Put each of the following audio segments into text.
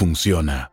funciona.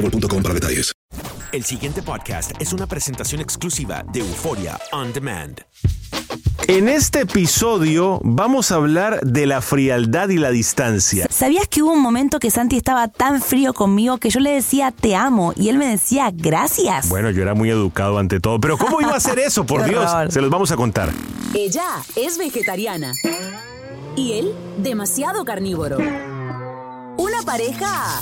boostmobile.com para detalles. El siguiente podcast es una presentación exclusiva de Euforia On Demand. En este episodio vamos a hablar de la frialdad y la distancia. ¿Sabías que hubo un momento que Santi estaba tan frío conmigo que yo le decía te amo y él me decía gracias? Bueno, yo era muy educado ante todo, pero ¿cómo iba a hacer eso? Por Dios, se los vamos a contar. Ella es vegetariana. Y él, demasiado carnívoro. Una pareja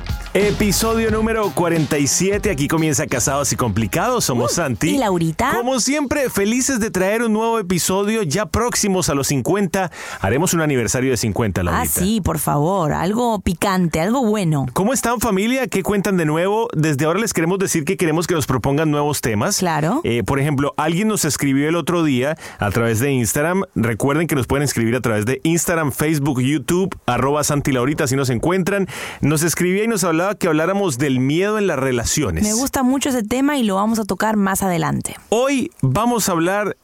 Episodio número 47. Aquí comienza Casados y Complicados. Somos Santi. Uh, ¿y Laurita? Como siempre, felices de traer un nuevo episodio ya próximos a los 50. Haremos un aniversario de 50, Laurita. Ah, sí, por favor, algo picante, algo bueno. ¿Cómo están familia? ¿Qué cuentan de nuevo? Desde ahora les queremos decir que queremos que nos propongan nuevos temas. Claro. Eh, por ejemplo, alguien nos escribió el otro día a través de Instagram. Recuerden que nos pueden escribir a través de Instagram, Facebook, YouTube, arroba Santi Laurita si nos encuentran. Nos escribía y nos hablaba que habláramos del miedo en las relaciones. Me gusta mucho ese tema y lo vamos a tocar más adelante. Hoy vamos a hablar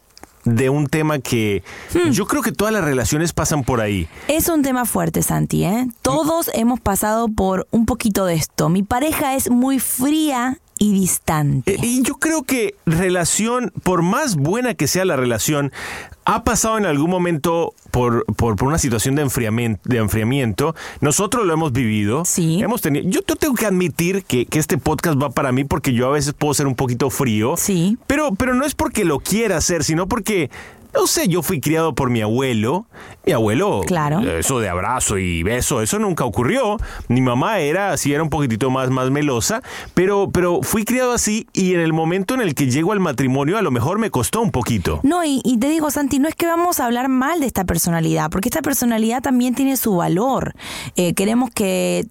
de un tema que Hmm. yo creo que todas las relaciones pasan por ahí. Es un tema fuerte, Santi, ¿eh? Todos hemos pasado por un poquito de esto. Mi pareja es muy fría y distante. Eh, Y yo creo que relación, por más buena que sea la relación, ha pasado en algún momento por, por, por una situación de enfriamiento, de enfriamiento. Nosotros lo hemos vivido. Sí. Hemos tenido, yo te- tengo que admitir que, que este podcast va para mí porque yo a veces puedo ser un poquito frío. Sí. Pero, pero no es porque lo quiera hacer, sino porque, no sé, yo fui criado por mi abuelo. Mi abuelo, Claro. eso de abrazo y beso, eso nunca ocurrió. Mi mamá era así, era un poquitito más, más melosa, pero, pero fui criado así y en el momento en el que llego al matrimonio a lo mejor me costó un poquito. No, y, y te digo, Santi, no es que vamos a hablar mal de esta personalidad, porque esta personalidad también tiene su valor. Eh, queremos que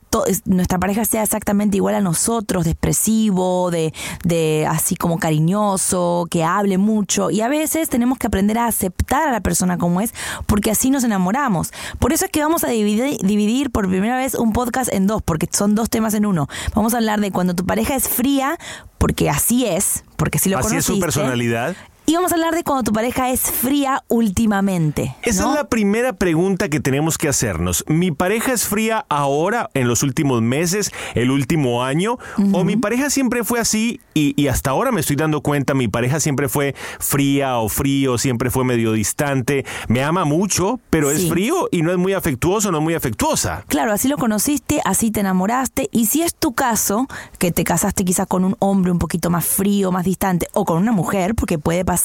nuestra pareja sea exactamente igual a nosotros, de expresivo, de, de así como cariñoso, que hable mucho. Y a veces tenemos que aprender a aceptar a la persona como es, porque así nos enamoramos. Por eso es que vamos a dividir, dividir por primera vez un podcast en dos, porque son dos temas en uno. Vamos a hablar de cuando tu pareja es fría, porque así es, porque si lo Así es su personalidad. Y vamos a hablar de cuando tu pareja es fría últimamente. Esa es la primera pregunta que tenemos que hacernos. ¿Mi pareja es fría ahora, en los últimos meses, el último año? ¿O mi pareja siempre fue así y, y hasta ahora me estoy dando cuenta, mi pareja siempre fue fría o frío, siempre fue medio distante, me ama mucho, pero es frío y no es muy afectuoso, no es muy afectuosa? Claro, así lo conociste, así te enamoraste. Y si es tu caso, que te casaste quizás con un hombre un poquito más frío, más distante, o con una mujer, porque puede pasar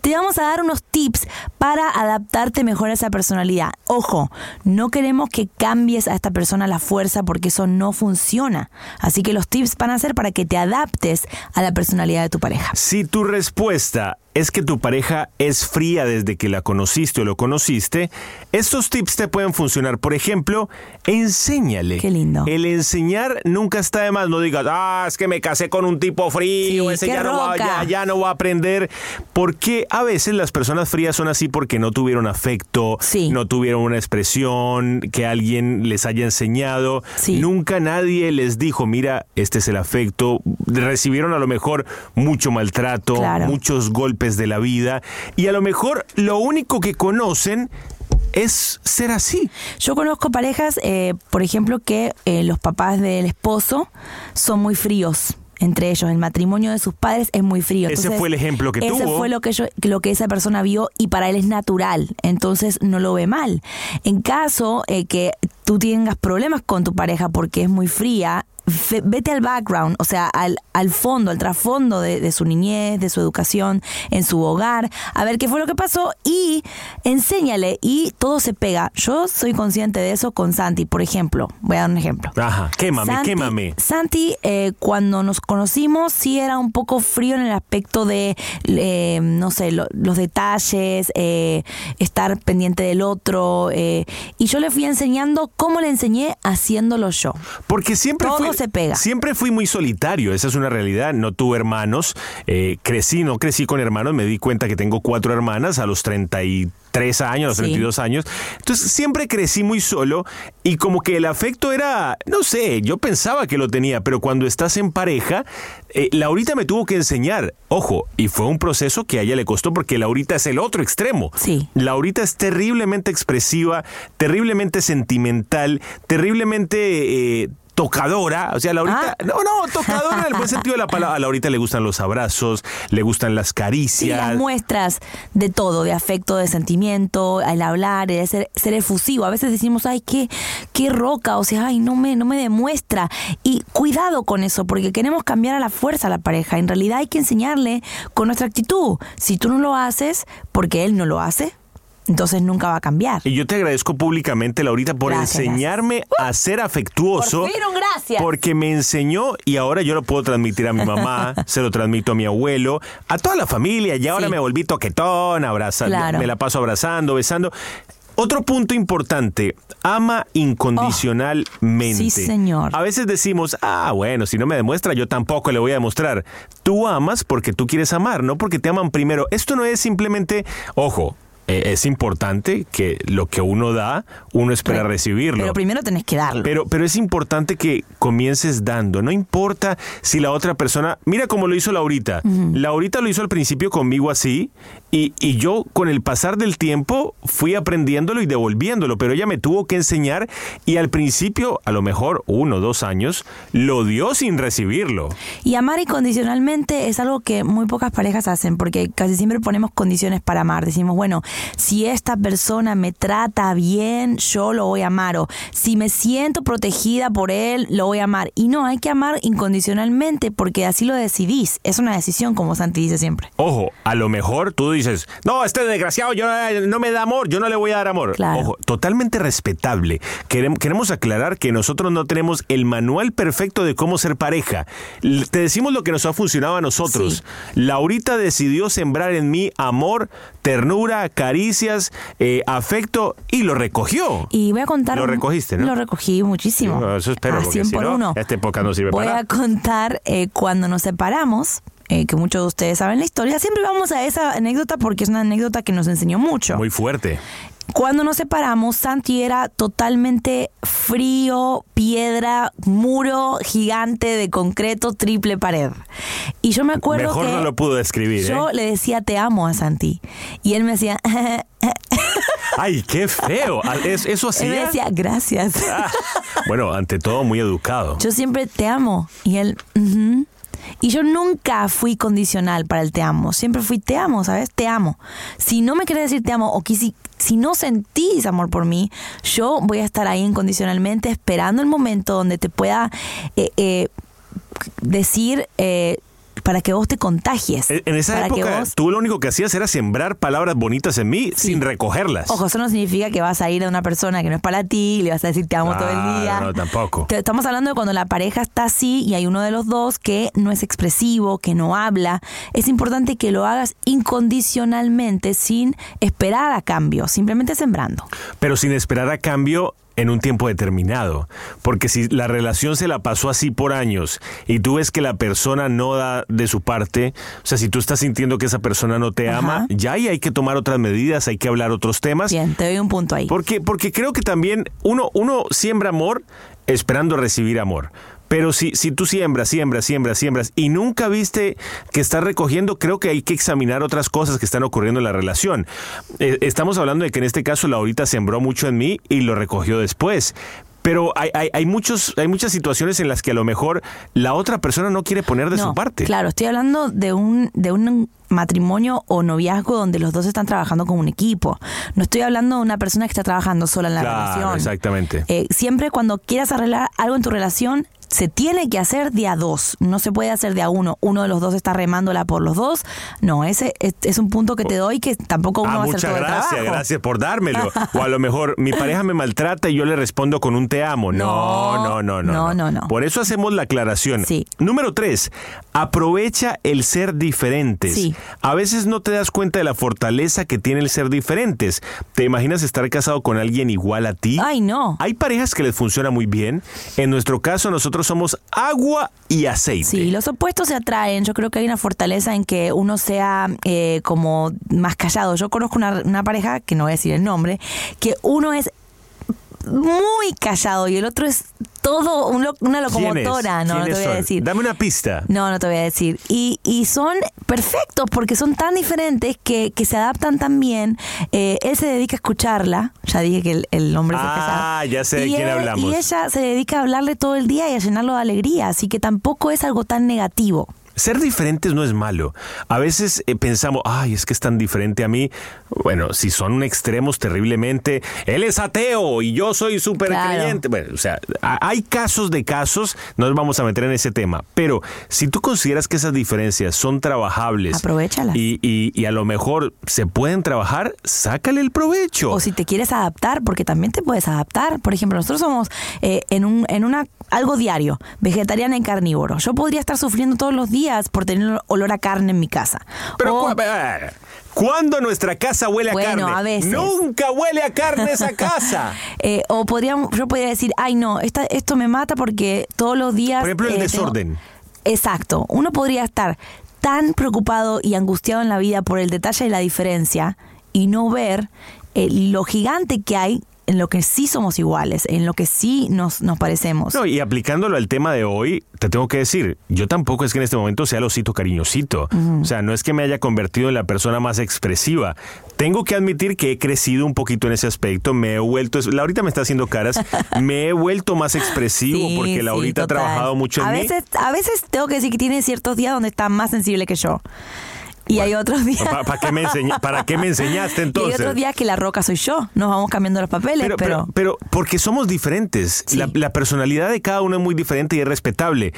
te vamos a dar unos tips para adaptarte mejor a esa personalidad. Ojo, no queremos que cambies a esta persona a la fuerza porque eso no funciona. Así que los tips van a ser para que te adaptes a la personalidad de tu pareja. Si tu respuesta es que tu pareja es fría desde que la conociste o lo conociste, estos tips te pueden funcionar. Por ejemplo, enséñale. Qué lindo. El enseñar nunca está de más. No digas, ah, es que me casé con un tipo frío, Sí, ese ya no, va, ya, ya no va a aprender. Porque a veces las personas frías son así porque no tuvieron afecto, Sí. no tuvieron una expresión que alguien les haya enseñado. Sí. Nunca nadie les dijo, mira, este es el afecto. Recibieron a lo mejor mucho maltrato, Claro. muchos golpes de la vida y a lo mejor lo único que conocen es ser así. Yo conozco parejas, eh, por ejemplo, que eh, los papás del esposo son muy fríos. Entre ellos, el matrimonio de sus padres es muy frío. Ese fue el ejemplo que ese tuvo. fue lo que, yo, lo que esa persona vio y para él es natural. Entonces no lo ve mal. En caso eh, que tú tengas problemas con tu pareja porque es muy fría, vete al background, o sea, al, al fondo, al trasfondo de, de su niñez, de su educación, en su hogar, a ver qué fue lo que pasó y enséñale y todo se pega. Yo soy consciente de eso con Santi, por ejemplo. Voy a dar un ejemplo. Ajá, quémame, Santi- quémame. Santi, eh, cuando nos conocimos, sí era un poco frío en el aspecto de, eh, no sé, lo- los detalles, eh, estar pendiente del otro. eh, y yo le fui enseñando cómo le enseñé haciéndolo yo. Porque siempre Todo se pega. Siempre fui muy solitario, esa es una realidad. No tuve hermanos, eh, crecí, no crecí con hermanos, me di cuenta que tengo cuatro hermanas a los 33 años, a los Sí. 32 años. Entonces siempre crecí muy solo y como que el afecto era, no sé, yo pensaba que lo tenía, pero cuando estás en pareja, eh, Laurita me tuvo que enseñar, ojo, y fue un proceso que a ella le costó porque Laurita es el otro extremo. Sí. Laurita es terriblemente expresiva, terriblemente sentimental, terriblemente eh, tocadora. O sea, Laurita. Ah. No, no, tocadora en el buen sentido de la palabra. A Laurita le gustan los abrazos, le gustan las caricias. las muestras de todo, de afecto, de sentimiento, el hablar, el ser, ser efusivo. A veces decimos, ay, qué, qué roca, o sea, ay, no me, no me demuestra. Y cuidado con eso, porque queremos cambiar a la fuerza a la pareja. En realidad hay que enseñarle con nuestra actitud. Si tú no lo haces, porque él no lo hace, entonces nunca va a cambiar. Y yo te agradezco públicamente, Laurita, por Gracias, enseñarme a ser afectuoso. Por fin un gracias. Porque me enseñó y ahora yo lo puedo transmitir a mi mamá, se lo transmito a mi abuelo, a toda la familia. Y ahora Sí. me volví toquetón, abraza, Claro. me la paso abrazando, besando. Otro punto importante, ama incondicionalmente. Oh, sí, señor. A veces decimos, ah, bueno, si no me demuestra, yo tampoco le voy a demostrar. Tú amas porque tú quieres amar, no porque te aman primero. Esto no es simplemente, ojo, eh, es importante que lo que uno da, uno espera Pero- recibirlo. Pero primero tenés que darlo. Pero, pero es importante que comiences dando. No importa si la otra persona. Mira cómo lo hizo Laurita. Laurita lo hizo al principio conmigo así. Y, y yo, con el pasar del tiempo, fui aprendiéndolo y devolviéndolo. Pero ella me tuvo que enseñar. Y al principio, a lo mejor uno o dos años, lo dio sin recibirlo. Y amar incondicionalmente es algo que muy pocas parejas hacen, porque casi siempre ponemos condiciones para amar. Decimos, bueno, si esta persona me trata bien, yo lo voy a amar. O si me siento protegida por él, lo voy a amar. Y no, hay que amar incondicionalmente, porque así lo decidís. Es una decisión, como Santi dice siempre. Ojo, a lo mejor tú dices, no, este desgraciado yo no, no me da amor, yo no le voy a dar amor. Claro. Ojo, totalmente respetable. Querem- queremos aclarar que nosotros no tenemos el manual perfecto de cómo ser pareja. Te decimos lo que nos ha funcionado a nosotros. Laurita decidió sembrar en mí amor, ternura, caricias, eh, afecto y lo recogió. Y voy a contar. Lo recogiste, ¿no? Lo recogí muchísimo. Sí, eso espero, A porque 100 si por no, uno. esta época no sirve Voy para a contar eh, cuando nos separamos. eh, que muchos de ustedes saben la historia. Siempre vamos a esa anécdota porque es una anécdota que nos enseñó mucho. Muy fuerte. Cuando nos separamos, Santi era totalmente frío, piedra, muro gigante de concreto, triple pared. Y yo me acuerdo Mejor que no lo pudo describir, yo ¿eh? le decía te amo a Santi. Y él me decía, Ay, qué feo. Ah, ¿Es- ¿Eso él me hacía? decía gracias. Bueno, ante todo, muy educado. Yo siempre te amo. Y él. Y yo nunca fui condicional para el te amo. Siempre fui te amo, ¿sabes? Te amo. Si no me querés decir te amo o que si, no sentís amor por mí, yo voy a estar ahí incondicionalmente esperando el momento donde te pueda eh, eh, decir, eh, para que vos te contagies. En esa para que época, vos- tú lo único que hacías era sembrar palabras bonitas en mí sin recogerlas. Ojo, eso no significa que vas a ir a una persona que no es para ti y le vas a decir te amo todo el día. No, tampoco. Estamos hablando de cuando la pareja está así y hay uno de los dos que no es expresivo, que no habla. Es importante que lo hagas incondicionalmente sin esperar a cambio, simplemente sembrando. Pero sin esperar a cambio en un tiempo determinado. Porque si la relación se la pasó así por años y tú ves que la persona no da de su parte, o sea, si tú estás sintiendo que esa persona no te ama, ya ahí hay que tomar otras medidas, hay que hablar otros temas. Bien, te doy un punto ahí. Porque, porque creo que también uno, uno siembra amor esperando recibir amor. Pero si, si tú siembras, siembras, siembras, siembras y nunca viste que estás recogiendo, creo que hay que examinar otras cosas que están ocurriendo en la relación. Eh, estamos hablando de que en este caso Laurita sembró mucho en mí y lo recogió después. Pero hay, hay, hay muchos, hay muchas situaciones en las que a lo mejor la otra persona no quiere poner de No, su parte. Claro, estoy hablando de un, de un matrimonio o noviazgo donde los dos están trabajando como un equipo. No estoy hablando de una persona que está trabajando sola en la Claro, relación. exactamente. Eh, siempre cuando quieras arreglar algo en tu relación, se tiene que hacer de a dos. No se puede hacer de a uno. Uno de los dos está remándola por los dos. No, ese es, es un punto que te doy que tampoco uno Ah, va a hacer muchas todo el gracias, trabajo. gracias por dármelo. O a lo mejor mi pareja me maltrata y yo le respondo con un te amo. No, no, no, no. no, no, no. Por eso hacemos la aclaración. Sí. Número tres, aprovecha el ser diferentes. Sí. A veces no te das cuenta de la fortaleza que tiene el ser diferentes. ¿Te imaginas estar casado con alguien igual a ti? Ay, no. Hay parejas que les funciona muy bien. En nuestro caso, nosotros somos agua y aceite. Sí, los opuestos se atraen. Yo creo que hay una fortaleza en que uno sea eh, como más callado. Yo conozco una, una pareja, que no voy a decir el nombre, que uno es muy callado y el otro es todo un lo- una locomotora. No, no te ¿Quiénes voy a decir. Dame una pista. No, no te voy a decir. Y, y son perfectos porque son tan diferentes que, que se adaptan tan bien. Eh, él se dedica a escucharla. Ya dije que el, el hombre se calla. Ah, ya sé de Y quién él- hablamos. Y ella se dedica a hablarle todo el día y a llenarlo de alegría. Así que tampoco es algo tan negativo. Ser diferentes no es malo. A veces eh, pensamos, ay, es que es tan diferente a mí. Bueno, si son extremos terriblemente, él es ateo y yo soy súper Claro. creyente. Bueno, o sea, hay casos de casos, no nos vamos a meter en ese tema. Pero si tú consideras que esas diferencias son trabajables Aprovéchalas. y, y- y a lo mejor se pueden trabajar, sácale el provecho. O si te quieres adaptar, porque también te puedes adaptar. Por ejemplo, nosotros somos eh, en un en una algo diario, vegetariana y carnívoro. Yo podría estar sufriendo todos los días por tener olor a carne en mi casa. Pero O- cu- eh, ¿cuándo nuestra casa huele a Bueno, carne? a veces. Nunca huele a carne esa casa. Eh, o podríamos, yo podría decir, ay no, esta, esto me mata porque todos los días... Por ejemplo, el eh, tengo-". desorden. Exacto. Uno podría estar tan preocupado y angustiado en la vida por el detalle de la diferencia y no ver eh, lo gigante que hay en lo que sí somos iguales, en lo que sí nos, nos parecemos. No, y aplicándolo al tema de hoy, te tengo que decir, yo tampoco es que en este momento sea el osito cariñosito. O sea, no es que me haya convertido en la persona más expresiva. Tengo que admitir que he crecido un poquito en ese aspecto. Me he vuelto, Laurita me está haciendo caras, me he vuelto más expresivo Sí, porque sí, Laurita total. ha trabajado mucho en a mí. Veces, a veces tengo que decir que tiene ciertos días donde está más sensible que yo. Y hay otros días... ¿Pa- pa' qué me enseña- ¿Para qué me enseñaste Y hay entonces? otros días que la roca soy yo. Nos vamos cambiando los papeles, Pero, pero... pero, pero porque somos diferentes. La, la personalidad de cada uno es muy diferente y es respetable.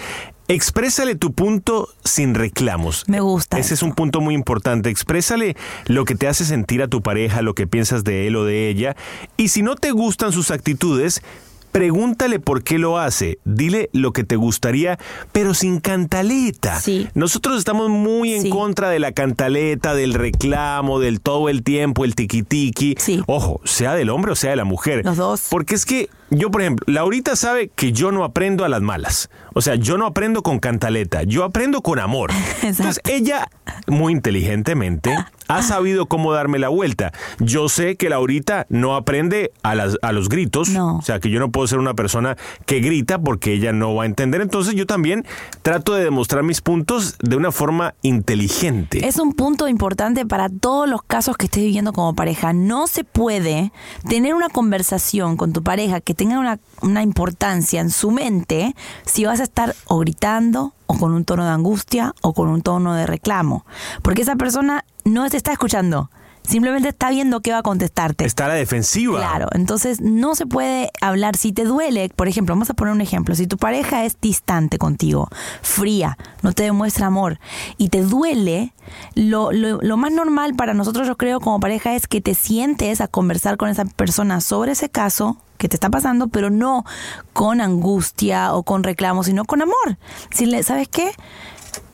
Exprésale tu punto sin reclamos. Me gusta Ese es un punto muy importante. Exprésale lo que te hace sentir a tu pareja, lo que piensas de él o de ella. Y si no te gustan sus actitudes, pregúntale por qué lo hace. Dile lo que te gustaría, pero sin cantaleta. Sí. Nosotros estamos muy en Sí. contra de la cantaleta, del reclamo, del todo el tiempo, el tiquitiqui. Ojo, sea del hombre o sea de la mujer. Los dos. Porque es que yo, por ejemplo, Laurita sabe que yo no aprendo a las malas. O sea, yo no aprendo con cantaleta, yo aprendo con amor. Entonces, ella, muy inteligentemente, ha sabido cómo darme la vuelta. Yo sé que Laurita no aprende a, las, a los gritos. O sea, que yo no puedo ser una persona que grita porque ella no va a entender. Entonces, yo también trato de demostrar mis puntos de una forma inteligente. Es un punto importante para todos los casos que estés viviendo como pareja. No se puede tener una conversación con tu pareja que tenga una, una importancia en su mente si vas a estar o gritando o con un tono de angustia o con un tono de reclamo. Porque esa persona no te está escuchando. Simplemente está viendo qué va a contestarte. Está a la defensiva. Claro, entonces no se puede hablar. Si te duele, por ejemplo, vamos a poner un ejemplo. Si tu pareja es distante contigo, fría, no te demuestra amor y te duele, lo, lo, lo más normal para nosotros, yo creo, como pareja es que te sientes a conversar con esa persona sobre ese caso que te está pasando, pero no con angustia o con reclamo, sino con amor. ¿sabes qué?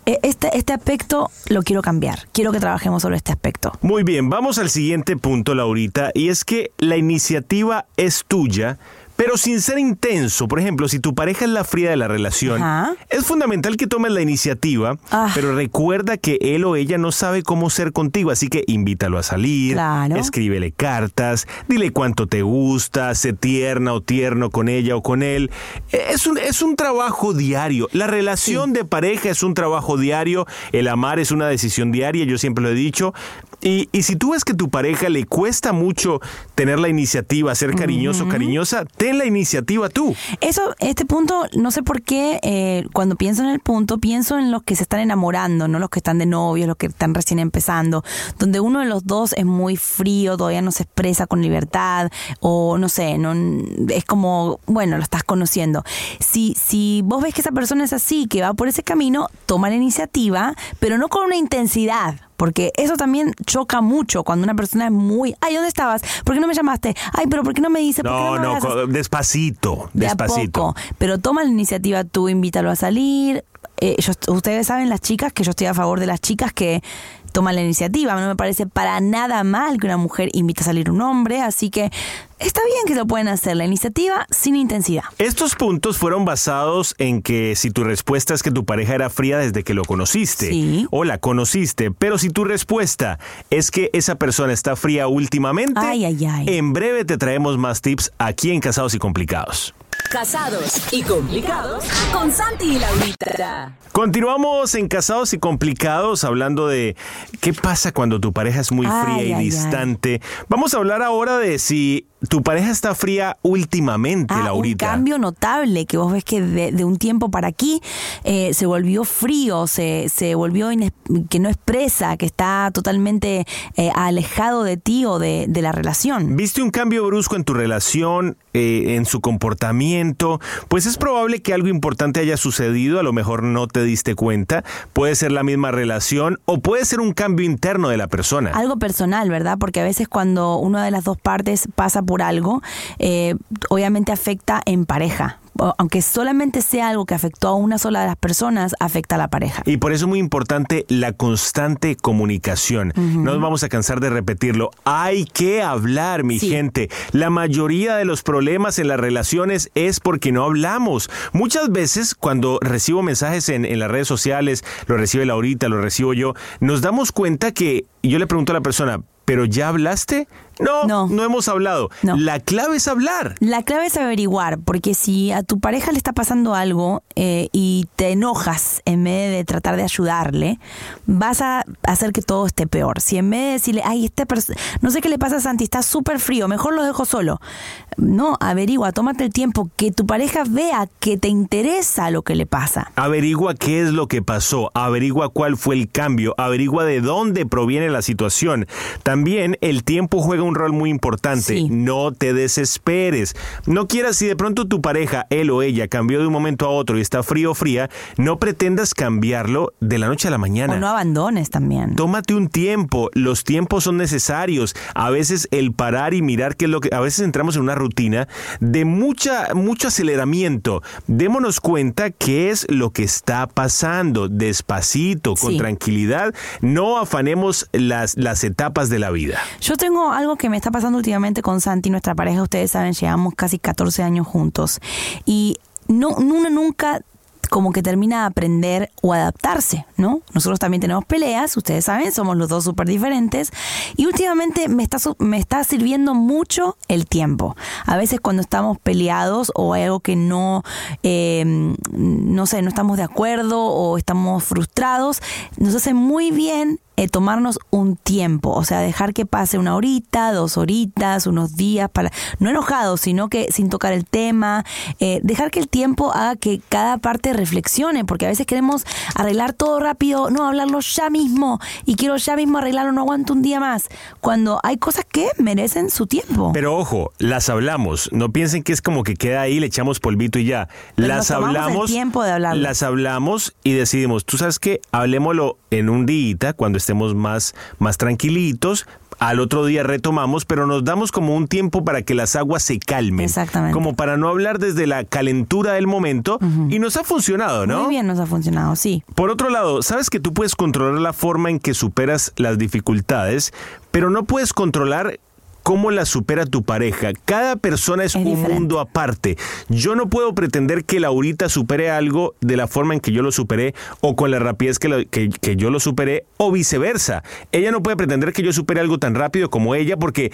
E- Este, este aspecto lo quiero cambiar. Quiero que trabajemos sobre este aspecto. Muy bien, vamos al siguiente punto, Laurita, y es que la iniciativa es tuya, pero sin ser intenso. Por ejemplo, si tu pareja es la fría de la relación, Ajá. es fundamental que tomes la iniciativa, Ah. pero recuerda que él o ella no sabe cómo ser contigo, así que invítalo a salir, Claro. escríbele cartas, dile cuánto te gusta, sé tierna o tierno con ella o con él. Es un, es un trabajo diario. La relación de pareja es un trabajo diario, el amar es una decisión diaria, yo siempre lo he dicho. Y, y si tú ves que tu pareja le cuesta mucho tener la iniciativa, ser cariñoso, cariñosa, ten la iniciativa tú. Eso, este punto, no sé por qué, eh, cuando pienso en el punto, pienso en los que se están enamorando, no los que están de novios, los que están recién empezando, donde uno de los dos es muy frío, todavía no se expresa con libertad, o no sé, no, es como, bueno, lo estás conociendo. Si, si vos ves que esa persona es así, que va por ese camino, toma la iniciativa, pero no con una intensidad. Porque eso también choca mucho cuando una persona es muy, ay, ¿dónde estabas? ¿Por qué no me llamaste? Ay, pero ¿por qué no me dices? ¿Por qué No, me no, abrazas?" co- despacito, a despacito. poco. Pero toma la iniciativa tú, invítalo a salir. Eh, yo- ustedes saben, las chicas, que yo estoy a favor de las chicas que toman la iniciativa. No me parece para nada mal que una mujer invite a salir un hombre, así que está bien que lo pueden hacer, la iniciativa sin intensidad. Estos puntos fueron basados en que si tu respuesta es que tu pareja era fría desde que lo conociste Sí. o la conociste, pero si tu respuesta es que esa persona está fría últimamente, Ay, ay, ay. en breve te traemos más tips aquí en Casados y Complicados. Casados y complicados con Santi y Laurita. Continuamos en Casados y Complicados hablando de qué pasa cuando tu pareja es muy Ay, fría y ay, ay. distante. Vamos a hablar ahora de si tu pareja está fría últimamente, Ah, un Laurita. cambio notable que vos ves que de, de un tiempo para aquí eh, se volvió frío, se, se volvió que no expresa, que está totalmente eh, alejado de ti o de, de la relación. ¿Viste un cambio brusco en tu relación, eh, en su comportamiento? Pues es probable que algo importante haya sucedido, a lo mejor no te diste cuenta. Puede ser la misma relación o puede ser un cambio interno de la persona. Algo personal, ¿verdad? Porque a veces cuando una de las dos partes pasa por algo, eh, obviamente afecta en pareja. Aunque solamente sea algo que afectó a una sola de las personas, afecta a la pareja. Y por eso es muy importante la constante comunicación. No nos vamos a cansar de repetirlo. Hay que hablar, mi Sí. gente. La mayoría de los problemas en las relaciones es porque no hablamos. Muchas veces cuando recibo mensajes en, en las redes sociales, lo recibe Laurita, lo recibo yo, nos damos cuenta que yo le pregunto a la persona, ¿pero ya hablaste? No, no, No. hemos hablado. No. La clave es hablar. La clave es averiguar, porque si a tu pareja le está pasando algo eh, y te enojas en vez de tratar de ayudarle, vas a hacer que todo esté peor. Si en vez de decirle, ay, este no sé qué le pasa a Santi, está súper frío, mejor lo dejo solo. No, averigua, tómate el tiempo, que tu pareja vea que te interesa lo que le pasa. Averigua qué es lo que pasó, averigua cuál fue el cambio, averigua de dónde proviene la situación. También el tiempo juega un rol muy importante. Sí. No te desesperes. No quieras si de pronto tu pareja, él o ella, cambió de un momento a otro y está frío o fría, no pretendas cambiarlo de la noche a la mañana. O no abandones también. Tómate un tiempo, los tiempos son necesarios. A veces el parar y mirar qué es lo que a veces entramos en una rutina de mucha mucho aceleramiento. Démonos cuenta qué es lo que está pasando, despacito, con Sí. tranquilidad, no afanemos las las etapas de la vida. Yo tengo algo que me está pasando últimamente con Santi, nuestra pareja, ustedes saben, llevamos casi 14 años juntos. Y no, uno nunca como que termina de aprender o adaptarse, ¿no? Nosotros también tenemos peleas, ustedes saben, somos los dos súper diferentes. Y últimamente me está, me está sirviendo mucho el tiempo. A veces cuando estamos peleados o hay algo que no, eh, no sé, no estamos de acuerdo o estamos frustrados, nos hace muy bien eh, tomarnos un tiempo, o sea, dejar que pase una horita, dos horitas, unos días, para no enojados, sino que sin tocar el tema, eh, dejar que el tiempo haga que cada parte reflexione, porque a veces queremos arreglar todo rápido, no, hablarlo ya mismo, y quiero ya mismo arreglarlo, no aguanto un día más, cuando hay cosas que merecen su tiempo. Pero ojo, las hablamos, no piensen que es como que queda ahí, le echamos polvito y ya. Pero las tomamos el hablamos, tiempo de hablarlo. las hablamos y decidimos, tú sabes que hablemoslo en un día cuando estemos más, más tranquilitos. Al otro día retomamos, pero nos damos como un tiempo para que las aguas se calmen. Exactamente. Como para no hablar desde la calentura del momento. Y nos ha funcionado, ¿no? Muy bien nos ha funcionado, sí. Por otro lado, sabes que tú puedes controlar la forma en que superas las dificultades, pero no puedes controlar cómo las supera tu pareja. Cada persona es, un mundo aparte. Yo no puedo pretender que Laurita supere algo de la forma en que yo lo superé o con la rapidez que, lo- que- que yo lo superé o viceversa. Ella no puede pretender que yo supere algo tan rápido como ella porque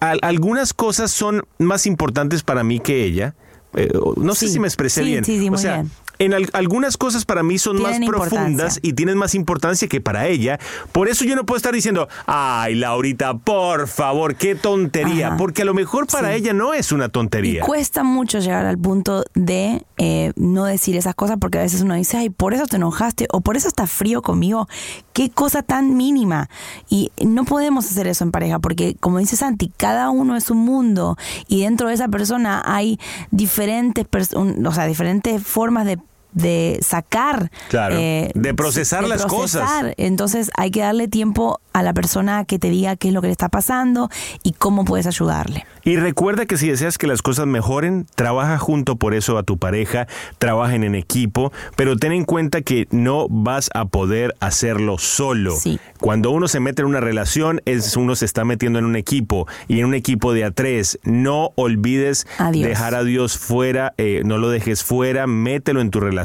al- algunas cosas son más importantes para mí que ella. Eh, no sé si me expresé Sí, bien. sí, sí, o muy sea, bien. En al- algunas cosas para mí son más profundas y tienen más importancia que para ella. Por eso yo no puedo estar diciendo, ay, Laurita, por favor, qué tontería. Ajá. Porque a lo mejor para Sí. ella no es una Y tontería. cuesta mucho llegar al punto de eh, no decir esas cosas porque a veces uno dice, ay, por eso te enojaste o por eso estás frío conmigo. Qué cosa tan mínima. Y no podemos hacer eso en pareja porque, como dice Santi, cada uno es un mundo y dentro de esa persona hay diferentes, pers- o sea, diferentes formas de de sacar Claro, eh, de procesar de las cosas. entonces hay que darle tiempo a la persona que te diga qué es lo que le está pasando y cómo puedes ayudarle Y recuerda que si deseas que las cosas mejoren, trabaja junto por eso a tu pareja, trabajen en equipo, pero ten en cuenta que no vas a poder hacerlo solo. Sí. Cuando uno se mete en una relación, es uno se está metiendo en un equipo y en un equipo de a tres. No olvides dejar a Dios fuera, eh, no lo dejes fuera, mételo en tu relación.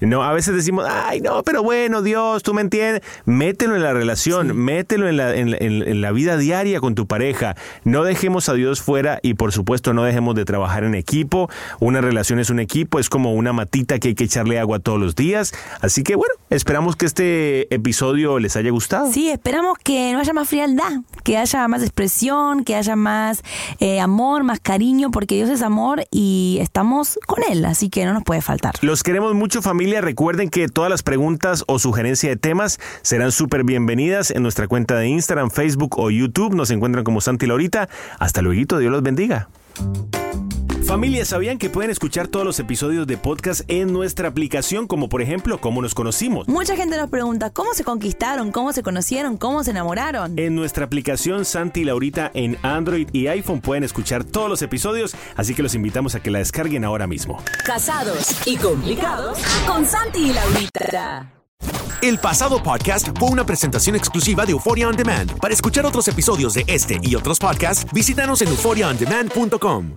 No, a veces decimos, ay, no, pero bueno, Dios, tú me entiendes. Mételo en la relación, mételo en la, en la- en- en la vida diaria con tu pareja. No dejemos a Dios fuera y por supuesto no dejemos de trabajar en equipo. Una relación es un equipo, es como una matita que hay que echarle agua todos los días. Así que bueno, esperamos que este episodio les haya gustado. Sí, esperamos que no haya más frialdad, que haya más expresión, que haya más eh, amor, más cariño, porque Dios es amor y estamos con Él, así que no nos puede faltar. Los queremos mucho familia. Recuerden que todas las preguntas o sugerencia de temas serán súper bienvenidas en nuestra cuenta de Instagram, Facebook o YouTube. Nos encuentran como Santi Laurita. Hasta luego, Dios los bendiga. Familia, ¿sabían que pueden escuchar todos los episodios de podcast en nuestra aplicación, como por ejemplo, cómo nos conocimos? Mucha gente nos pregunta cómo se conquistaron, cómo se conocieron, cómo se enamoraron. En nuestra aplicación Santi y Laurita en Android y iPhone pueden escuchar todos los episodios, así que los invitamos a que la descarguen ahora mismo. Casados y complicados con Santi y Laurita. El pasado podcast fue una presentación exclusiva de Euphoria On Demand. Para escuchar otros episodios de este y otros podcasts, visítanos en euphoriaondemand.com.